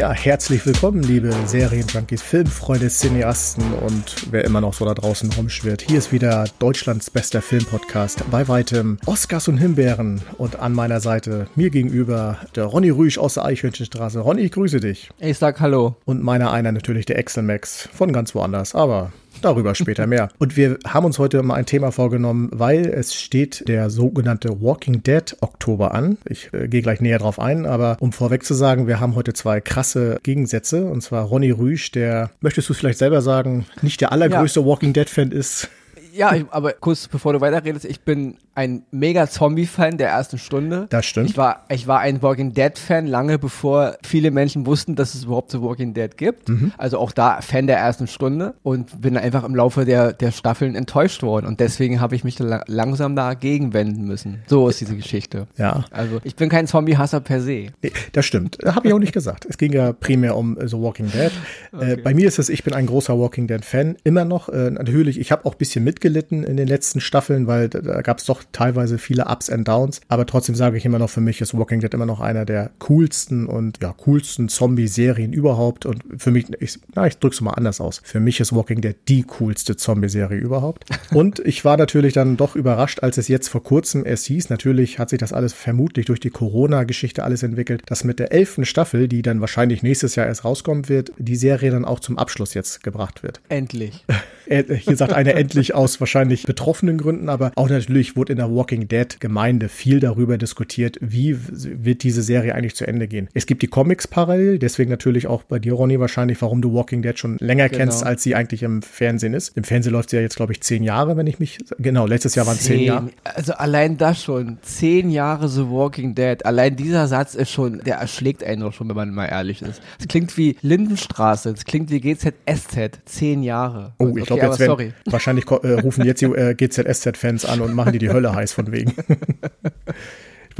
Ja, herzlich willkommen, liebe Serienjunkies, Filmfreunde, Cineasten und wer immer noch so da draußen rumschwirrt. Hier ist wieder Deutschlands bester Filmpodcast. Bei weitem Oscars und Himbeeren und an meiner Seite mir gegenüber der Ronny Rüsch aus der Eichhörnchenstraße. Ronny, ich grüße dich. Ich sag Hallo. Und meiner einer natürlich der Excel Max von ganz woanders, aber Darüber später mehr. Und wir haben uns heute mal ein Thema vorgenommen, weil es steht der sogenannte Walking Dead Oktober an. Ich äh, gehe gleich näher drauf ein, aber um vorweg zu sagen, wir haben heute zwei krasse Gegensätze. Und zwar Ronny Rüsch, der, möchtest du es vielleicht selber sagen, nicht der allergrößte ja. Walking Dead Fan ist. Ja, ich, aber kurz bevor du weiterredest, ich bin ein mega Zombie-Fan der ersten Stunde. Das stimmt. Ich war, ich war ein Walking Dead-Fan lange bevor viele Menschen wussten, dass es überhaupt so Walking Dead gibt. Mhm. Also auch da Fan der ersten Stunde und bin einfach im Laufe der, der Staffeln enttäuscht worden. Und deswegen habe ich mich da langsam dagegen wenden müssen. So ist diese Geschichte. Ja. Also ich bin kein Zombie-Hasser per se. Nee, das stimmt. Habe ich auch nicht gesagt. Es ging ja primär um äh, so Walking Dead. Äh, okay. Äh, bei mir ist es, ich bin ein großer Walking Dead-Fan. Immer noch. Äh, natürlich, ich habe auch ein bisschen mitgelitten in den letzten Staffeln, weil da, da gab es doch teilweise viele Ups and Downs. Aber trotzdem sage ich immer noch, für mich ist Walking Dead immer noch einer der coolsten und ja, coolsten Zombie-Serien überhaupt. Und für mich, ich, na, ich drück's mal anders aus. Für mich ist Walking Dead die coolste Zombie-Serie überhaupt. Und ich war natürlich dann doch überrascht, als es jetzt vor kurzem erst hieß, natürlich hat sich das alles vermutlich durch die Corona-Geschichte alles entwickelt, dass mit der elften Staffel, die dann wahrscheinlich nächstes Jahr erst rauskommen wird, die Serie dann auch zum Abschluss jetzt gebracht wird. Endlich. Hier sagt einer endlich aus wahrscheinlich betroffenen Gründen, aber auch natürlich wurde in der Walking Dead Gemeinde viel darüber diskutiert, wie wird diese Serie eigentlich zu Ende gehen. Es gibt die Comics parallel, deswegen natürlich auch bei dir, Ronny, wahrscheinlich, warum du Walking Dead schon länger genau. kennst, als sie eigentlich im Fernsehen ist. Im Fernsehen läuft sie ja jetzt, glaube ich, zehn Jahre, wenn ich mich, genau, letztes Jahr waren zehn, zehn Jahre. Also allein das schon, zehn Jahre The Walking Dead, allein dieser Satz ist schon, der erschlägt einen doch schon, wenn man mal ehrlich ist. Es klingt wie Lindenstraße, es klingt wie GZSZ, zehn Jahre. Oh, ich glaube, jetzt werden, wahrscheinlich äh, rufen jetzt die äh, GZSZ-Fans an und machen die die Hölle heiß von wegen.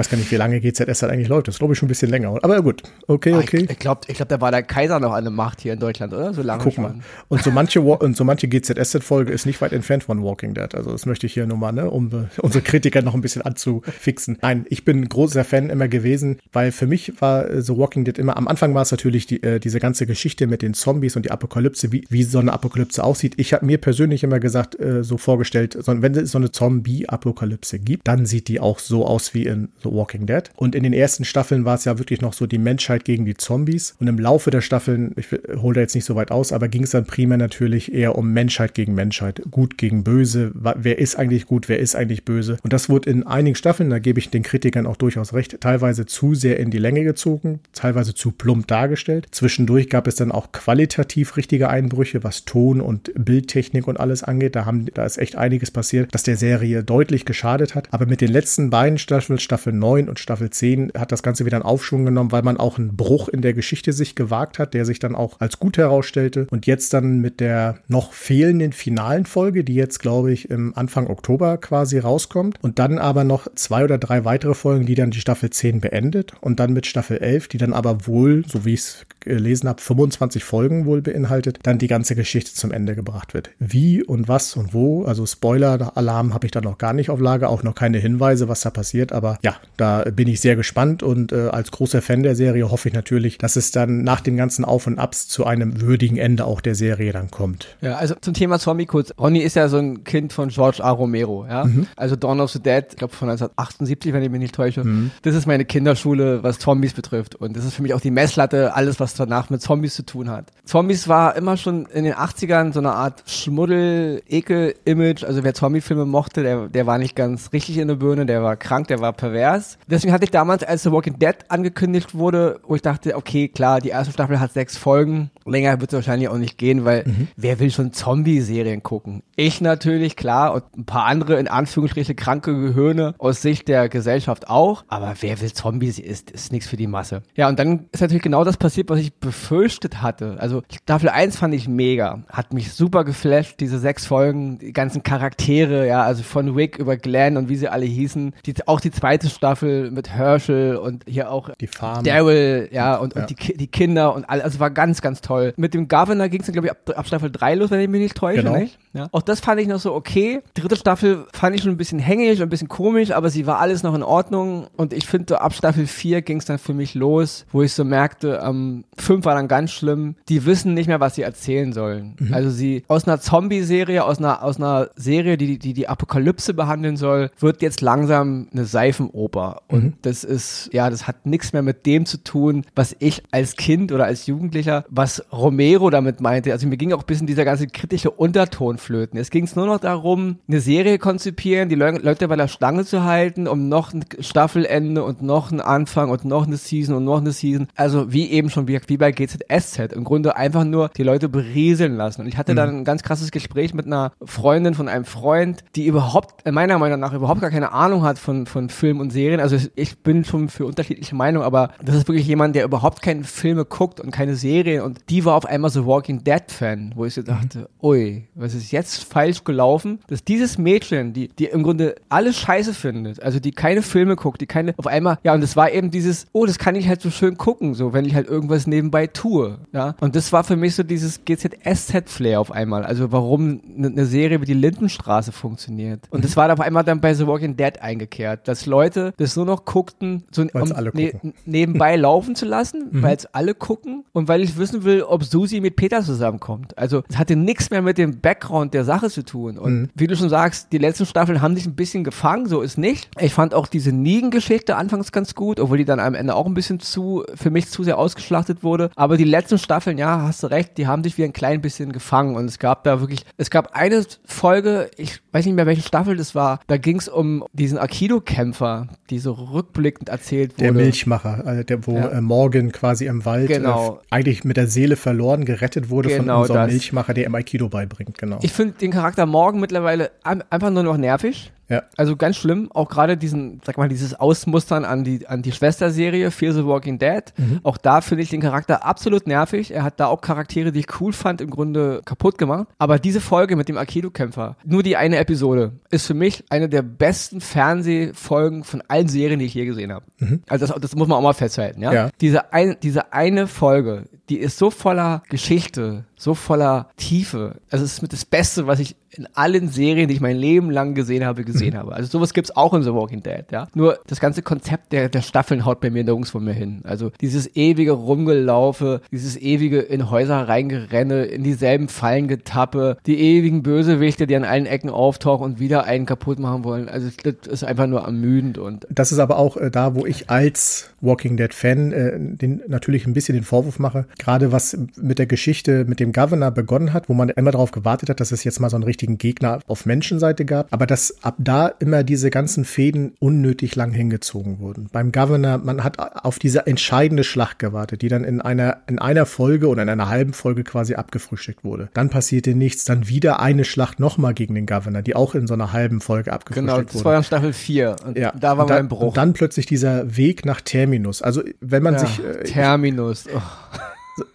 Ich weiß gar nicht, wie lange GZS halt eigentlich läuft. Das glaube ich, schon ein bisschen länger. Aber gut, okay, ah, okay. Ich, ich glaube, ich glaub, da war der Kaiser noch an der Macht hier in Deutschland, oder? So lange Guck schon. mal. Und so manche, und so manche GZS-Folge ist nicht weit entfernt von Walking Dead. Also das möchte ich hier nur mal, ne, um äh, unsere Kritiker noch ein bisschen anzufixen. Nein, ich bin großer Fan immer gewesen, weil für mich war äh, so Walking Dead immer, am Anfang war es natürlich die, äh, diese ganze Geschichte mit den Zombies und die Apokalypse, wie, wie so eine Apokalypse aussieht. Ich habe mir persönlich immer gesagt, äh, so vorgestellt, so, wenn es so eine Zombie-Apokalypse gibt, dann sieht die auch so aus wie in The Walking Dead. Und in den ersten Staffeln war es ja wirklich noch so die Menschheit gegen die Zombies. Und im Laufe der Staffeln, ich hole da jetzt nicht so weit aus, aber ging es dann primär natürlich eher um Menschheit gegen Menschheit. Gut gegen böse. Wer ist eigentlich gut, wer ist eigentlich böse? Und das wurde in einigen Staffeln, da gebe ich den Kritikern auch durchaus recht, teilweise zu sehr in die Länge gezogen, teilweise zu plump dargestellt. Zwischendurch gab es dann auch qualitativ richtige Einbrüche, was Ton und Bildtechnik und alles angeht. Da, haben, da ist echt einiges passiert, das der Serie deutlich geschadet hat. Aber mit den letzten beiden Staffeln, Staffel 9 und Staffel 10 hat das Ganze wieder einen Aufschwung genommen, weil man auch einen Bruch in der Geschichte sich gewagt hat, der sich dann auch als gut herausstellte. Und jetzt dann mit der noch fehlenden finalen Folge, die jetzt, glaube ich, im Anfang Oktober quasi rauskommt. Und dann aber noch zwei oder drei weitere Folgen, die dann die Staffel 10 beendet. Und dann mit Staffel 11, die dann aber wohl, so wie ich es gelesen habe, 25 Folgen wohl beinhaltet, dann die ganze Geschichte zum Ende gebracht wird. Wie und was und wo, also Spoiler-Alarm habe ich da noch gar nicht auf Lage, auch noch keine Hinweise, was da passiert. Aber ja, da bin ich sehr gespannt und äh, als großer Fan der Serie hoffe ich natürlich, dass es dann nach den ganzen Auf und Abs zu einem würdigen Ende auch der Serie dann kommt. Ja, also zum Thema Zombie kurz. Ronny ist ja so ein Kind von George A. Romero, ja. Mhm. Also Dawn of the Dead, ich glaube von 1978, wenn ich mich nicht täusche. Mhm. Das ist meine Kinderschule, was Zombies betrifft. Und das ist für mich auch die Messlatte, alles, was danach mit Zombies zu tun hat. Zombies war immer schon in den 80ern so eine Art Schmuddel-Ekel-Image. Also wer Zombie-Filme mochte, der, der war nicht ganz richtig in der Birne, der war krank, der war pervers. Deswegen hatte ich damals, als The Walking Dead angekündigt wurde, wo ich dachte, okay, klar, die erste Staffel hat sechs Folgen. Länger wird es wahrscheinlich auch nicht gehen, weil mhm. wer will schon Zombie-Serien gucken? Ich natürlich, klar, und ein paar andere in Anführungsstrichen kranke Gehirne aus Sicht der Gesellschaft auch. Aber wer will Zombies? Ist, ist nichts für die Masse. Ja, und dann ist natürlich genau das passiert, was ich befürchtet hatte. Also Staffel 1 fand ich mega. Hat mich super geflasht, diese sechs Folgen, die ganzen Charaktere, ja, also von Rick über Glenn und wie sie alle hießen. Die, auch die zweite Staffel mit Herschel und hier auch die Farm. Daryl, ja, und, und Die, die Kinder und alles. Also war ganz, ganz toll. Mit dem Governor ging es dann, glaube ich, ab, ab, Staffel 3 los, wenn ich mich nicht täusche. Genau. Nicht? Ja. Auch das fand ich noch so okay. Dritte Staffel fand ich schon ein bisschen hängig, ein bisschen komisch, aber sie war alles noch in Ordnung. Und ich finde, ab Staffel 4 ging es dann für mich los, wo ich so merkte, ähm, 5 war dann ganz schlimm. Die wissen nicht mehr, was sie erzählen sollen. Mhm. Also sie aus einer Zombie-Serie, aus einer, aus einer Serie, die, die die Apokalypse behandeln soll, wird jetzt langsam eine Seifenoper. Und mhm. das ist, ja, das hat nichts mehr mit dem zu tun, was ich als Kind oder als Jugendlicher, was Romero damit meinte. Also mir ging auch ein bisschen dieser ganze kritische Unterton flöten. Es ging es nur noch darum, eine Serie konzipieren, die Le Leute bei der Stange zu halten, um noch ein Staffelende und noch einen Anfang und noch eine Season und noch eine Season. Also wie eben schon wie, wie bei GZSZ. Im Grunde einfach nur die Leute berieseln lassen. Und ich hatte mhm. dann ein ganz krasses Gespräch mit einer Freundin von einem Freund, die überhaupt, meiner Meinung nach, überhaupt gar keine Ahnung hat von, von Film und Serien. Also ich bin schon für unterschiedliche Meinungen, aber das ist wirklich jemand, der überhaupt keine Filme guckt und keine Serien. Und die war auf einmal so Walking Dead Fan, wo ich so dachte, mhm. ui, was ist jetzt falsch gelaufen? Dass dieses Mädchen, die, die im Grunde alles scheiße findet, also die keine Filme guckt, die keine, auf einmal, ja, und es war eben dieses, oh, das kann ich halt so schön gucken, so, wenn ich halt irgendwas nebenbei tue, ja. Und das war für mich so dieses GZSZ-Flair auf einmal. Also warum eine ne Serie wie die Lindenstraße funktioniert. Und das war auf einmal dann bei The Walking Dead eingekehrt, dass Leute das nur noch guckten, so um ne nebenbei laufen zu lassen, mhm. weil es alle gucken und weil ich wissen will, ob Susi mit Peter zusammenkommt. Also es hatte nichts mehr mit dem Background der Sache zu tun. Und mhm. wie du schon sagst, die letzten Staffeln haben sich ein bisschen gefangen, so ist nicht. Ich fand auch diese Negan-Geschichte anfangs ganz gut, obwohl die dann am Ende auch ein bisschen zu, für mich zu sehr ausgeschlachtet wurde. Aber die letzten Staffeln, ja, hast du recht, die haben sich wie ein klein bisschen gefangen. Und es gab da wirklich, es gab eine Folge, ich weiß nicht mehr welche Staffel das war, da ging es um diesen Aikido-Kämpfer, die so rückblickend erzählt wurde. Der Milchmacher, also der, wo ja. äh, Morgan quasi im Wald genau. äh, eigentlich mit der Seele verloren gerettet wurde genau von unserem das. Milchmacher, der im Aikido beibringt, genau. Ich finde den Charakter Morgan mittlerweile einfach nur noch nervig. Ja. Also ganz schlimm, auch gerade diesen, sag mal, dieses Ausmustern an die, an die Schwesterserie Fear the Walking Dead. Mhm. Auch da finde ich den Charakter absolut nervig. Er hat da auch Charaktere, die ich cool fand, im Grunde kaputt gemacht. Aber diese Folge mit dem Aikido-Kämpfer, nur die eine Episode, ist für mich eine der besten Fernsehfolgen von allen Serien, die ich je gesehen habe. Mhm. Also das, das muss man auch mal festhalten, ja. ja. Diese, ein, diese eine Folge, die ist so voller Geschichte, so voller Tiefe. Also es ist mit das Beste, was ich in allen Serien, die ich mein Leben lang gesehen habe, gesehen mhm. habe. Also sowas gibt's auch in The Walking Dead, ja. Nur das ganze Konzept der, der Staffeln haut bei mir nirgends von mir hin. Also dieses ewige Rumgelaufe, dieses ewige in Häuser reingerenne, in dieselben Fallen getappe, die ewigen Bösewichte, die an allen Ecken auftauchen und wieder einen kaputt machen wollen. Also das ist einfach nur ermüdend und. Das ist aber auch äh, da, wo ich als Walking Dead Fan äh, den, natürlich ein bisschen den Vorwurf mache. Gerade was mit der Geschichte, mit dem Governor begonnen hat, wo man immer darauf gewartet hat, dass es jetzt mal so einen richtigen Gegner auf Menschenseite gab, aber dass ab da immer diese ganzen Fäden unnötig lang hingezogen wurden. Beim Governor, man hat auf diese entscheidende Schlacht gewartet, die dann in einer, in einer Folge oder in einer halben Folge quasi abgefrühstückt wurde. Dann passierte nichts, dann wieder eine Schlacht nochmal gegen den Governor, die auch in so einer halben Folge abgefrühstückt wurde. Genau, das war dann Staffel 4 und ja, da war mein Bruch. Und dann plötzlich dieser Weg nach Terminus. Also wenn man ja, sich... Äh, Terminus. Oh.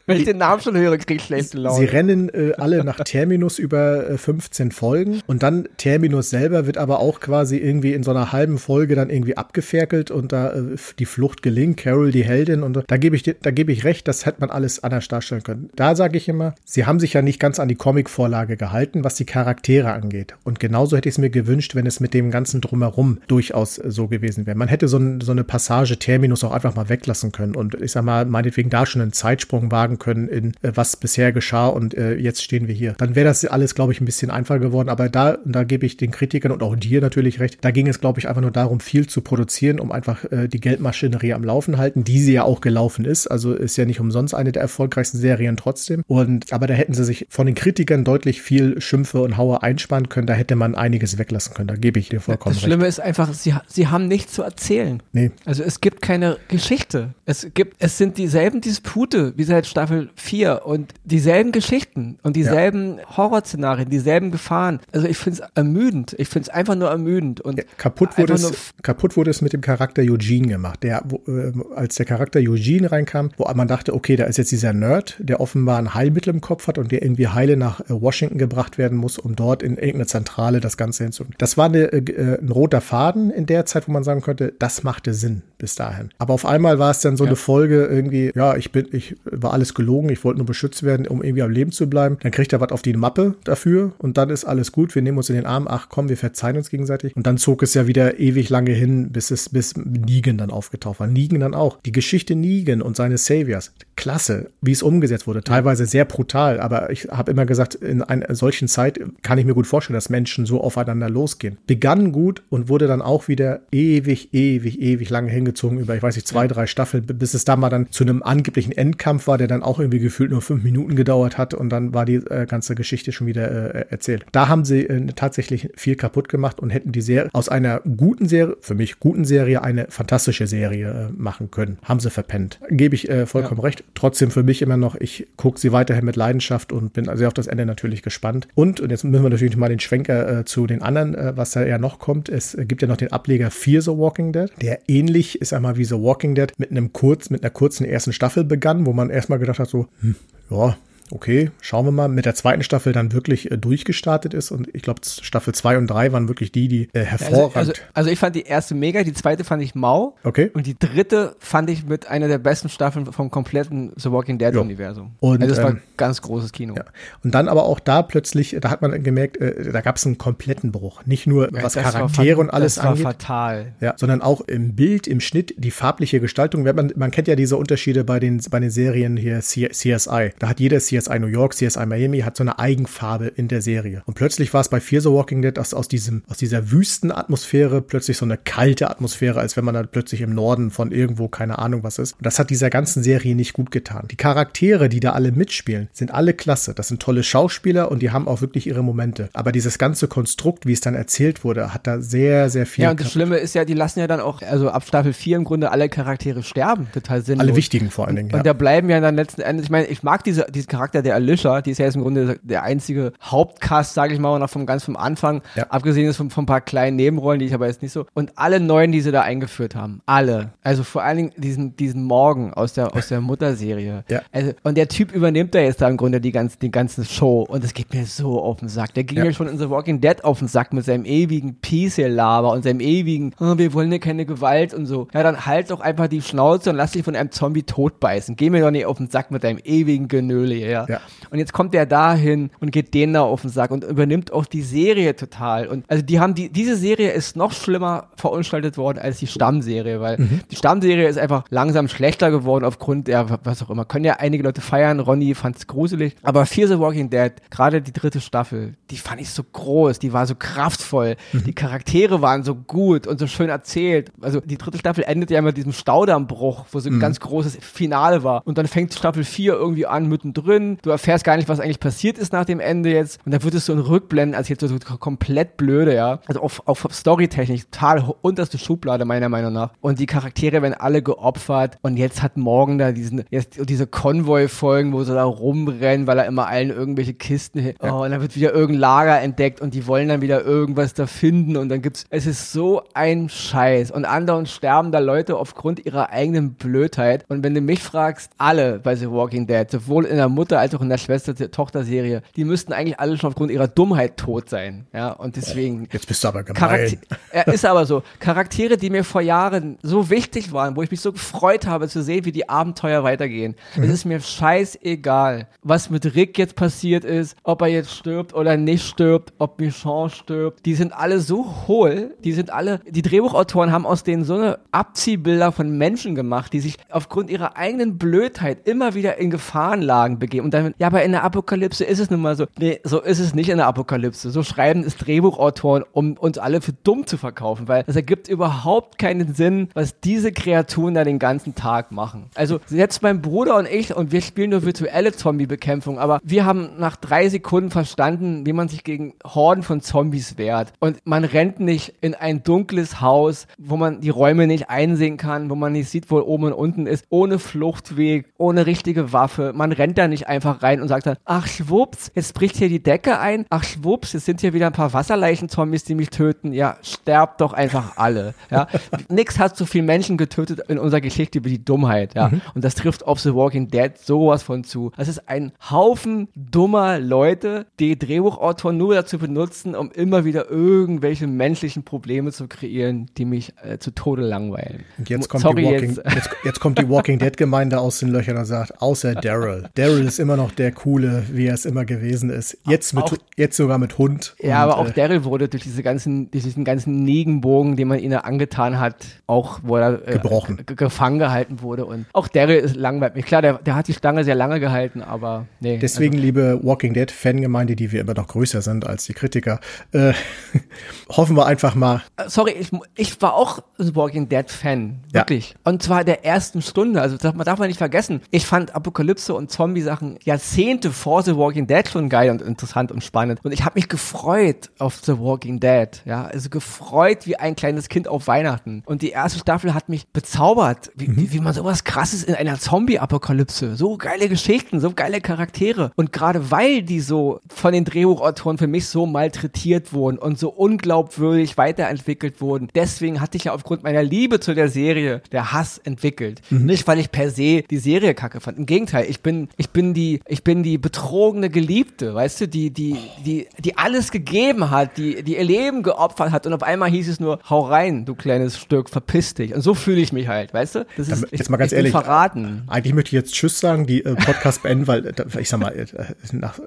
Wenn ich den Namen schon höre, kriege ich schlechte Laune. Sie rennen äh, alle nach Terminus über äh, 15 Folgen und dann Terminus selber wird aber auch quasi irgendwie in so einer halben Folge dann irgendwie abgeferkelt und da äh, die Flucht gelingt, Carol die Heldin und da gebe ich da gebe ich recht, das hätte man alles anders darstellen können. Da sage ich immer, sie haben sich ja nicht ganz an die Comic-Vorlage gehalten, was die Charaktere angeht. Und genauso hätte ich es mir gewünscht, wenn es mit dem ganzen drumherum durchaus äh, so gewesen wäre. Man hätte so, ein, so eine Passage Terminus auch einfach mal weglassen können und ich sag mal, meinetwegen da schon einen Zeitsprung wagen können in äh, was bisher geschah und äh, jetzt stehen wir hier. Dann wäre das alles, glaube ich, ein bisschen einfacher geworden. Aber da, da gebe ich den Kritikern und auch dir natürlich recht. Da ging es, glaube ich, einfach nur darum, viel zu produzieren, um einfach äh, die Geldmaschinerie am Laufen halten, die sie ja auch gelaufen ist. Also ist ja nicht umsonst eine der erfolgreichsten Serien trotzdem. Und aber da hätten sie sich von den Kritikern deutlich viel Schimpfe und Haue einsparen können. Da hätte man einiges weglassen können. Da gebe ich dir vollkommen recht. Das Schlimme ist einfach, sie, sie haben nichts zu erzählen. Nee. Also es gibt keine Geschichte. Es gibt, es sind dieselben Dispute, wie seit Staffel 4 und dieselben Geschichten und dieselben ja. Horrorszenarien, dieselben Gefahren. Also ich finde es ermüdend. Ich finde es einfach nur ermüdend. Und ja, kaputt, wurde es, kaputt wurde es mit dem Charakter Eugene gemacht. Der, wo, äh, als der Charakter Eugene reinkam, wo man dachte, okay, da ist jetzt dieser Nerd, der offenbar ein Heilmittel im Kopf hat und der irgendwie heile nach äh, Washington gebracht werden muss, um dort in irgendeine Zentrale das Ganze hinzubringen. Das war eine, äh, ein roter Faden in der Zeit, wo man sagen könnte, das machte Sinn bis dahin. Aber auf einmal war es dann so ja. eine Folge irgendwie, ja, ich bin, ich war alles gelogen, ich wollte nur beschützt werden, um irgendwie am Leben zu bleiben. Dann kriegt er was auf die Mappe dafür und dann ist alles gut. Wir nehmen uns in den Arm, ach komm, wir verzeihen uns gegenseitig. Und dann zog es ja wieder ewig lange hin, bis es, bis Negan dann aufgetaucht war. Negan dann auch. Die Geschichte Negan und seine Saviors. Klasse, wie es umgesetzt wurde. Teilweise sehr brutal, aber ich habe immer gesagt, in einer solchen Zeit kann ich mir gut vorstellen, dass Menschen so aufeinander losgehen. Begann gut und wurde dann auch wieder ewig, ewig, ewig lange hingezogen über, ich weiß nicht, zwei, drei Staffeln, bis es da mal dann zu einem angeblichen Endkampf war, der dann auch irgendwie gefühlt nur fünf Minuten gedauert hat und dann war die äh, ganze Geschichte schon wieder äh, erzählt. Da haben sie äh, tatsächlich viel kaputt gemacht und hätten die Serie aus einer guten Serie, für mich guten Serie, eine fantastische Serie äh, machen können. Haben sie verpennt. Gebe ich äh, vollkommen ja. recht. Trotzdem für mich immer noch, ich gucke sie weiterhin mit Leidenschaft und bin sehr auf das Ende natürlich gespannt. Und, und jetzt müssen wir natürlich mal den Schwenker äh, zu den anderen, äh, was da ja noch kommt. Es gibt ja noch den Ableger Fear the Walking Dead, der ähnlich ist einmal wie The Walking Dead mit einem kurz, mit einer kurzen ersten Staffel begann, wo man erstmal gedacht hat, so, hm, ja, okay, schauen wir mal, mit der zweiten Staffel dann wirklich äh, durchgestartet ist. Und ich glaube, Staffel 2 und 3 waren wirklich die, die äh, hervorragend. Also, also, also, ich fand die erste mega, die zweite fand ich mau. Okay. Und die dritte fand ich mit einer der besten Staffeln vom kompletten The Walking Dead-Universum. Also das war ähm, ganz großes Kino. Ja. Und dann aber auch da plötzlich, da hat man gemerkt, äh, da gab es einen kompletten Bruch. Nicht nur ja, was Charaktere und alles das angeht. war fatal. Ja, sondern auch im Bild, im Schnitt, die farbliche Gestaltung. Man, man kennt ja diese Unterschiede bei den, bei den Serien hier CSI. Da hat jeder CSI New York, CSI CSI Miami hat so eine Eigenfarbe in der Serie. Und plötzlich war es bei Fear the Walking Dead, dass aus diesem, aus dieser Wüstenatmosphäre plötzlich so eine kalte Atmosphäre, als wenn man da plötzlich im Norden von irgendwo keine Ahnung was ist. Und das hat dieser ganzen Serie nicht gut getan. Die Charaktere, die da alle mitspielen, sind alle klasse. Das sind tolle Schauspieler und die haben auch wirklich ihre Momente. Aber dieses ganze Konstrukt, wie es dann erzählt wurde, hat da sehr, sehr viel. Ja, und das Schlimme ist ja, die lassen ja dann auch, also ab Staffel 4 im Grunde alle Charaktere sterben. Total sinnlos. Alle wichtigen vor allen Dingen. Und, ja. und da bleiben ja dann letzten Endes, ich meine, ich mag diese, diesen Charakter der Alicia, die ist ja jetzt im Grunde der einzige Hauptcast, sage ich mal, noch vom ganz vom Anfang, ja. abgesehen ist von, von ein paar kleinen Nebenrollen, die ich aber jetzt nicht so. Und alle neuen, die sie da eingeführt haben, alle. Also vor allen Dingen diesen, diesen Morgen aus der, aus der Mutterserie. Ja. Also, und der Typ übernimmt da jetzt da im Grunde die ganze, die ganze Show und es geht mir so auf den Sack. Der ging ja. mir schon in The Walking Dead auf den Sack mit seinem ewigen Peace-Laber und seinem ewigen, oh, wir wollen ja keine Gewalt und so. Ja, dann halt doch einfach die Schnauze und lass dich von einem Zombie totbeißen. Geh mir doch nicht auf den Sack mit deinem ewigen Genöle, ja. ja. Und jetzt kommt der dahin und geht denen da auf den Sack und übernimmt auch die Serie total. Und also die haben die, diese Serie ist noch schlimmer verunstaltet worden als die Stammserie, weil mhm. die Stammserie ist einfach langsam schlechter geworden aufgrund der, was auch immer. Können ja einige Leute feiern. Ronny fand es gruselig. Aber Fear the Walking Dead, gerade die dritte Staffel, die fand ich so groß, die war so kraftvoll. Mhm. Die Charaktere waren so gut und so schön erzählt. Also die dritte Staffel endet ja mit diesem Staudammbruch, wo so ein mhm. ganz großes Finale war. Und dann fängt Staffel 4 irgendwie an mittendrin. Du erfährst gar nicht, was eigentlich passiert ist nach dem Ende jetzt. Und da wird es so ein Rückblenden, als jetzt so, so komplett blöde, ja. Also auf, auf Storytechnik total unterste Schublade, meiner Meinung nach. Und die Charaktere werden alle geopfert. Und jetzt hat Morgan da diesen, jetzt diese Konvoi-Folgen, wo sie da rumrennen, weil er immer allen irgendwelche Kisten, oh, und dann wird wieder irgendein Lager entdeckt und die wollen dann wieder irgendwas da finden. Und dann gibt's, es ist so ein Scheiß. Und andauernd sterben da Leute aufgrund ihrer eigenen Blödheit. Und wenn du mich fragst, alle bei The Walking Dead, sowohl in der Mutter als auch in der Schwester-Tochter-Serie, die müssten eigentlich alle schon aufgrund ihrer Dummheit tot sein. Ja, und deswegen. Jetzt bist du aber gemein. er ist aber so. Charaktere, die mir vor Jahren so wichtig waren, wo ich mich so gefreut habe zu sehen, wie die Abenteuer weitergehen. Mhm. Es ist mir scheißegal, was mit Rick jetzt passiert ist, ob er jetzt stirbt oder nicht stirbt, ob Michonne stirbt. Die sind alle so hohl. Die sind alle, die Drehbuchautoren haben aus denen so eine Abziehbilder von Menschen gemacht, die sich aufgrund ihrer eigenen Blödheit immer wieder in Gefahrenlagen begeben. Und dann, ja, aber in der Apokalypse ist es nun mal so. Nee, so ist es nicht in der Apokalypse. So schreiben es Drehbuchautoren, um uns alle für dumm zu verkaufen, weil es ergibt überhaupt keinen Sinn, was diese Kreaturen da den ganzen Tag machen. Also jetzt mein Bruder und ich und wir spielen nur virtuelle Zombie-Bekämpfung, aber wir haben nach drei Sekunden verstanden, wie man sich gegen Horden von Zombies wehrt. Und man rennt nicht in ein dunkles Haus, wo man die Räume nicht einsehen kann, wo man nicht sieht, wo oben und unten ist, ohne Fluchtweg, ohne richtige Waffe. Man rennt da nicht einfach rein und sagt dann, ach schwupps, jetzt bricht hier die Decke ein, ach schwupps, jetzt sind hier wieder ein paar Wasserleichen-Zombies, die mich töten. Ja, sterbt doch einfach alle. Ja, nix hat so viele Menschen getötet in unserer Geschichte wie die Dummheit. Ja, mhm. und das trifft auf The Walking Dead sowas von zu. Das ist ein Haufen dummer Leute, die Drehbuchautoren nur dazu benutzen, um immer wieder irgendwelche menschlichen Probleme zu kreieren, die mich äh, zu Tode langweilen. Und jetzt kommt, Sorry, die, Walking, jetzt. Jetzt, jetzt kommt die Walking Dead Gemeinde aus den Löchern und sagt, außer Daryl. Daryl ist immer noch der coole, wie er es immer gewesen ist. Jetzt mit, auch, jetzt sogar mit Hund. Ja, und, aber auch äh, Daryl wurde durch diese ganzen, durch diesen ganzen Negenbogen, den man ihnen angetan hat, auch wo er äh, gebrochen, gefangen gehalten wurde und auch Daryl ist langweilig. Klar, der, der hat die Stange sehr lange gehalten, aber nee. Deswegen, also. liebe Walking Dead Fangemeinde, die wir immer noch größer sind als die Kritiker, äh, hoffen wir einfach mal. Äh, sorry, ich, ich war auch ein Walking Dead Fan, wirklich. Ja. Und zwar der ersten Stunde. Also das, man darf man nicht vergessen. Ich fand Apokalypse und Zombie-Sachen Jahrzehnte vor The Walking Dead schon geil und interessant und spannend. Und ich habe mich gefreut auf The Walking Dead. Ja, also gefreut wie ein kleines Kind auf Weihnachten. Und die erste Staffel hat mich bezaubert, wie, mhm. wie, wie man sowas krasses in einer Zombie-Apokalypse. So geile Geschichten, so geile Charaktere. Und gerade weil die so von den Drehbuchautoren für mich so malträtiert wurden und so unglaubwürdig weiterentwickelt wurden, deswegen hatte ich ja aufgrund meiner Liebe zu der Serie der Hass entwickelt. Mhm. Nicht, weil ich per se die Serie kacke fand. Im Gegenteil, ich bin, ich bin die, ich bin die betrogene Geliebte, weißt du, die, die, die, die alles gegeben hat, die, die ihr Leben geopfert hat und auf einmal hieß es nur, hau rein, du kleines Stück, verpiss dich. Und so fühle ich mich halt, weißt du? Das ist, jetzt ich, mal ganz ehrlich, verraten. Eigentlich möchte ich jetzt Tschüss sagen, die äh, Podcast beenden, weil äh, ich sag mal, äh,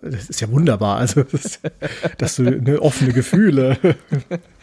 das ist ja wunderbar, also das, dass du eine offene Gefühle.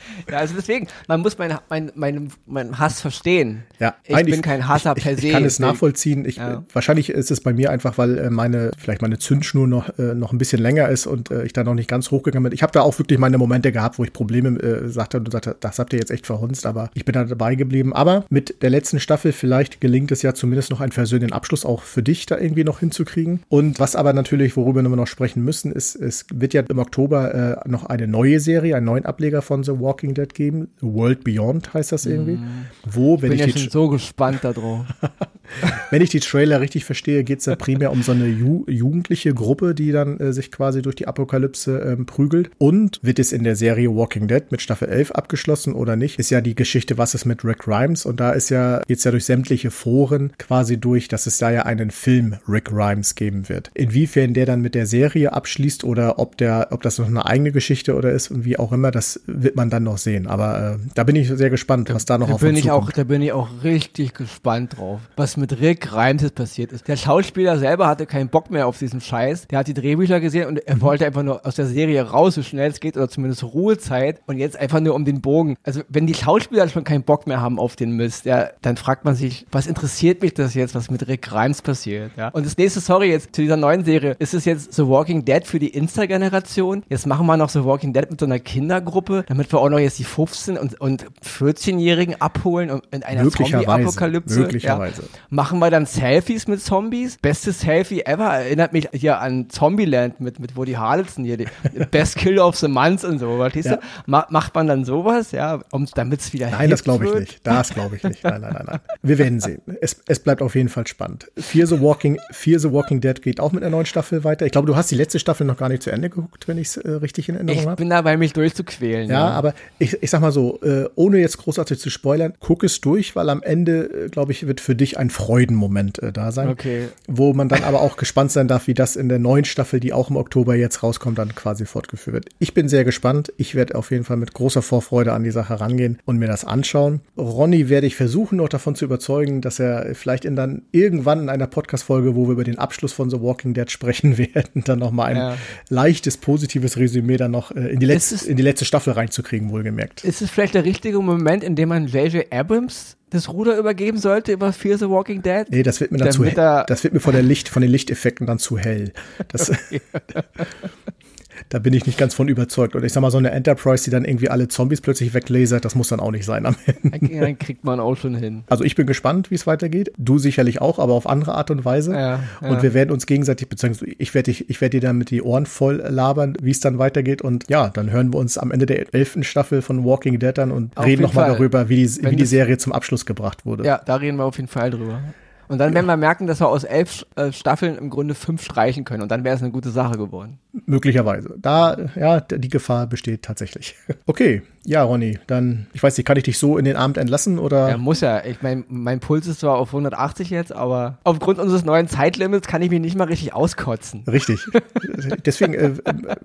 Ja, also deswegen, man muss meinen mein, mein, mein Hass verstehen. Ja, ich bin kein Hasser ich, per se. Ich kann es nachvollziehen. Ich, ja. Wahrscheinlich ist es bei mir einfach, weil äh, meine, vielleicht meine Zündschnur noch, äh, noch ein bisschen länger ist und äh, ich da noch nicht ganz hochgegangen bin. Ich habe da auch wirklich meine Momente gehabt, wo ich Probleme äh, sagte und sagte, das habt ihr jetzt echt verhunzt, aber ich bin da dabei geblieben. Aber mit der letzten Staffel vielleicht gelingt es ja zumindest noch einen versöhnlichen Abschluss auch für dich da irgendwie noch hinzukriegen. Und was aber natürlich, worüber wir noch sprechen müssen, ist, es wird ja im Oktober äh, noch eine neue Serie, einen neuen Ableger von The Walking Dead geben. World Beyond heißt das irgendwie. Mm. Wo, wenn bin ich ja schon so gespannt darauf. wenn ich die Trailer richtig verstehe, geht es ja primär um so eine Ju jugendliche Gruppe, die dann äh, sich quasi durch die Apokalypse ähm, prügelt. Und wird es in der Serie Walking Dead mit Staffel 11 abgeschlossen oder nicht? Ist ja die Geschichte, was ist mit Rick Grimes? Und da ist ja, geht's ja durch sämtliche Foren quasi durch, dass es da ja einen Film Rick Grimes geben wird. Inwiefern der dann mit der Serie abschließt oder ob der, ob das noch eine eigene Geschichte oder ist und wie auch immer, das wird man dann noch sehen. Aber äh, da bin ich sehr gespannt, was da noch da auf bin uns ich auch, Da bin ich auch richtig gespannt drauf, was mit Rick Reims passiert ist. Der Schauspieler selber hatte keinen Bock mehr auf diesen Scheiß. Der hat die Drehbücher gesehen und er mhm. wollte einfach nur aus der Serie raus, so schnell es geht, oder zumindest Ruhezeit und jetzt einfach nur um den Bogen. Also wenn die Schauspieler schon keinen Bock mehr haben auf den Mist, ja, dann fragt man sich, was interessiert mich das jetzt, was mit Rick Reims passiert, ja. Und das nächste, sorry, jetzt zu dieser neuen Serie, ist es jetzt The Walking Dead für die Insta-Generation? Jetzt machen wir noch The Walking Dead mit so einer Kindergruppe, damit wir auch noch jetzt die 15 und, und 14-Jährigen abholen und in einer Zombie-Apokalypse. Möglicherweise. Ja. Machen wir dann Selfies mit Zombies? Bestes Selfie ever. Erinnert mich hier an Zombieland mit, mit Woody Harrelson hier. Die Best Kill of the Month und so. Verstehst ja. Ma macht man dann sowas, ja, um, damit es wieder Nein, das glaube ich nicht. Das glaube ich nicht. Nein, nein, nein, nein. Wir werden sehen. Es, es bleibt auf jeden Fall spannend. Fear the Walking, Fear the Walking Dead geht auch mit einer neuen Staffel weiter. Ich glaube, du hast die letzte Staffel noch gar nicht zu Ende geguckt, wenn ich es äh, richtig in Erinnerung habe. Ich bin dabei, mich durchzuquälen. Ja, ja. aber ich, ich sag mal so, äh, ohne jetzt großartig zu spoilern, guck es durch, weil am Ende, äh, glaube ich, wird für dich ein Freudenmoment äh, da sein. Okay. Wo man dann aber auch gespannt sein darf, wie das in der neuen Staffel, die auch im Oktober jetzt rauskommt, dann quasi fortgeführt wird. Ich bin sehr gespannt. Ich werde auf jeden Fall mit großer Vorfreude an die Sache rangehen und mir das anschauen. Ronny werde ich versuchen, noch davon zu überzeugen, dass er vielleicht in dann irgendwann in einer Podcast-Folge, wo wir über den Abschluss von The Walking Dead sprechen werden, dann noch mal ein ja. leichtes, positives Resümee dann noch äh, in, die letzte, in die letzte Staffel reinzukriegen, wohlgemerkt. Ist es vielleicht der richtige Moment, in dem man J.J. Abrams das Ruder übergeben sollte über Fear the Walking Dead? Nee, das wird mir dann zu hell. Das wird mir von der Licht, von den Lichteffekten dann zu hell. Das, da bin ich nicht ganz von überzeugt. Und ich sag mal, so eine Enterprise, die dann irgendwie alle Zombies plötzlich weglasert, das muss dann auch nicht sein am Ende. Dann kriegt man auch schon hin. Also ich bin gespannt, wie es weitergeht. Du sicherlich auch, aber auf andere Art und Weise. Ja, ja. Und wir werden uns gegenseitig, beziehungsweise ich werde dich, ich werde dir dann mit die Ohren voll labern, wie es dann weitergeht. Und ja, dann hören wir uns am Ende der elften Staffel von Walking Dead dann und auf reden nochmal darüber, wie die, wie die Serie zum Abschluss gebracht wurde. Ja, da reden wir auf jeden Fall drüber. Und dann werden wir merken, dass wir aus elf äh, Staffeln im Grunde fünf streichen können und dann wäre es eine gute Sache geworden. Möglicherweise. Da, ja, die Gefahr besteht tatsächlich. Okay, ja, Ronny, dann, ich weiß nicht, kann ich dich so in den Abend entlassen oder? Ja, muss ja. Ich mein, mein Puls ist zwar auf 180 jetzt, aber aufgrund unseres neuen Zeitlimits kann ich mich nicht mal richtig auskotzen. Richtig. Deswegen, äh, äh,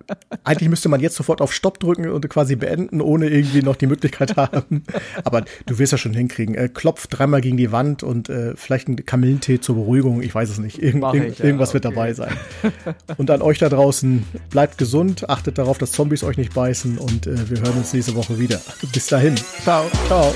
eigentlich müsste man jetzt sofort auf Stopp drücken und quasi beenden, ohne irgendwie noch die Möglichkeit haben. Aber du wirst ja schon hinkriegen. Äh, klopf dreimal gegen die Wand und äh, vielleicht ein Kamillentee zur Beruhigung. Ich weiß es nicht. Irgend, ich, ja, irgendwas okay. wird dabei sein. Und an euch da draußen, bleibt gesund, achtet darauf, dass Zombies euch nicht beißen und äh, wir hören uns nächste Woche wieder. Bis dahin. Ciao. Ciao.